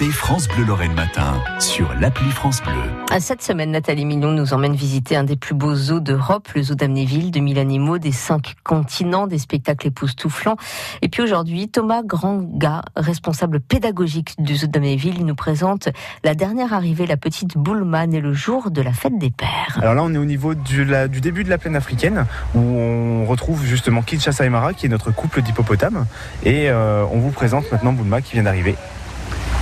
écoutez France Bleu Lorraine Matin sur l'appli France Bleu. Cette semaine, Nathalie Mignon nous emmène visiter un des plus beaux zoos d'Europe, le zoo d'Amnéville, de 1000 animaux des cinq continents, des spectacles époustouflants. Et puis aujourd'hui, Thomas Grandga, responsable pédagogique du zoo d'Amnéville, nous présente la dernière arrivée, la petite Boulman et le jour de la fête des pères. Alors là, on est au niveau du, du début de la plaine africaine, où on retrouve justement Kinshasa et Mara, qui est notre couple d'hippopotames. Et euh, on vous présente maintenant Boulma qui vient d'arriver.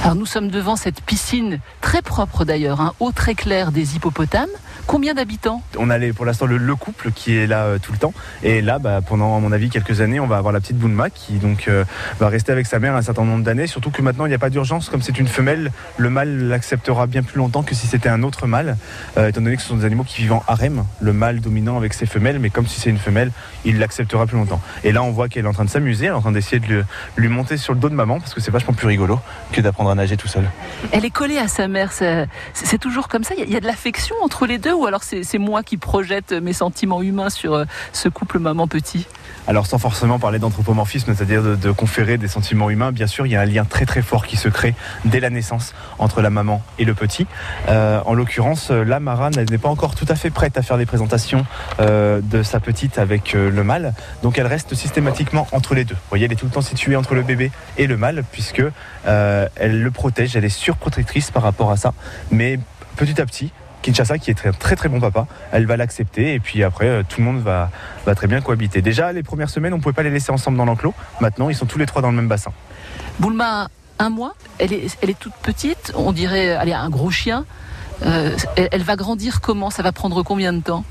Alors nous sommes devant cette piscine très propre d'ailleurs, un eau très claire des hippopotames. Combien d'habitants? On a pour l'instant le, couple qui est là euh, tout le temps. Et là, bah, pendant à mon avis quelques années, on va avoir la petite Boulma qui donc euh, va rester avec sa mère un certain nombre d'années. Surtout que maintenant il n'y a pas d'urgence, comme c'est une femelle, le mâle l'acceptera bien plus longtemps que si c'était un autre mâle, euh, étant donné que ce sont des animaux qui vivent en harem, le mâle dominant avec ses femelles, mais comme si c'est une femelle, il l'acceptera plus longtemps. Et là, on voit qu'elle est en train de s'amuser, elle est en train d'essayer de lui, lui, monter sur le dos de maman parce que c'est vachement plus rigolo que d'apprendre à nager tout seul. Elle est collée à sa mère, c'est toujours comme ça? Il y a de l'affection entre les deux, ou alors c'est moi qui projette mes sentiments humains sur euh, ce couple maman-petit alors sans forcément parler d'anthropomorphisme, c'est-à-dire de, conférer des sentiments humains, bien sûr, il y a un lien très très fort qui se crée dès la naissance entre la maman et le petit. Euh, en l'occurrence, la Mara n'est pas encore tout à fait prête à faire des présentations euh, de sa petite avec le mâle, donc elle reste systématiquement entre les deux. Vous voyez, elle est tout le temps située entre le bébé et le mâle, puisque elle le protège, elle est surprotectrice par rapport à ça, mais petit à petit, Kinshasa, qui est très très, très bon papa, elle va l'accepter et puis après euh, tout le monde va, va très bien cohabiter. Déjà les premières semaines on ne pouvait pas les laisser ensemble dans l'enclos, maintenant ils sont tous les trois dans le même bassin. Boulma, un mois, elle est, elle est toute petite, on dirait elle est un gros chien. Euh, elle, va grandir comment? Ça va prendre combien de temps?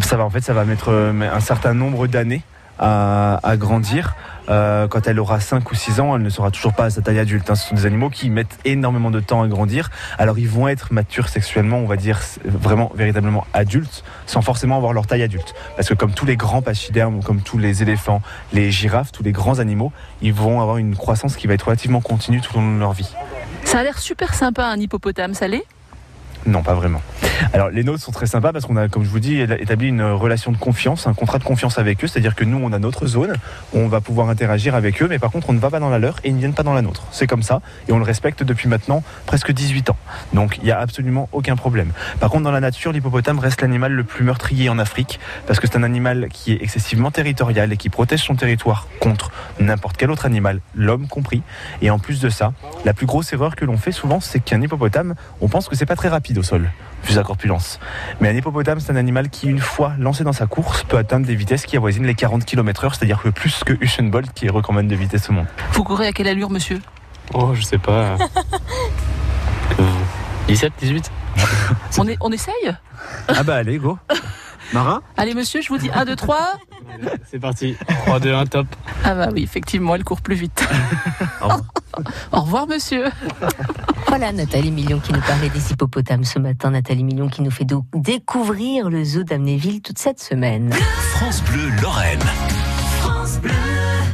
Ça va en fait ça va mettre euh, un certain nombre d'années à, à grandir. Euh, quand elle aura 5 ou 6 ans, elle ne sera toujours pas à sa taille adulte. Hein. Ce sont des animaux qui mettent énormément de temps à grandir. Alors ils vont être matures sexuellement, on va dire vraiment véritablement adultes, sans forcément avoir leur taille adulte. Parce que comme tous les grands pachydermes, comme tous les éléphants, les girafes, tous les grands animaux, ils vont avoir une croissance qui va être relativement continue tout au long de leur vie. Ça a l'air super sympa un hippopotame, ça l'est non, pas vraiment. Alors les nôtres sont très sympas parce qu'on a, comme je vous dis, établi une relation de confiance, un contrat de confiance avec eux. C'est-à-dire que nous, on a notre zone, on va pouvoir interagir avec eux, mais par contre, on ne va pas dans la leur et ils ne viennent pas dans la nôtre. C'est comme ça et on le respecte depuis maintenant presque 18 ans. Donc il n'y a absolument aucun problème. Par contre, dans la nature, l'hippopotame reste l'animal le plus meurtrier en Afrique parce que c'est un animal qui est excessivement territorial et qui protège son territoire contre n'importe quel autre animal, l'homme compris. Et en plus de ça, la plus grosse erreur que l'on fait souvent, c'est qu'un hippopotame, on pense que c'est pas très rapide au sol, vu sa corpulence. Mais un hippopotame, c'est un animal qui, une fois lancé dans sa course, peut atteindre des vitesses qui avoisinent les 40 km/h, c'est-à-dire que plus que Usain Bolt, qui est recordman de vitesse au monde. Vous courez à quelle allure, monsieur? Oh, je sais pas. 17, 18 on, est, on essaye? Ah bah allez, go Marin? Allez monsieur, je vous dis 1, 2, 3. C'est parti. 3, 2, 1, top. Ah bah oui, effectivement, elle court plus vite. Au revoir monsieur. Voilà Nathalie Million qui nous parlait des hippopotames ce matin. Nathalie Million qui nous fait découvrir le zoo d'Amnéville toute cette semaine. France Bleu Lorraine. France Bleu.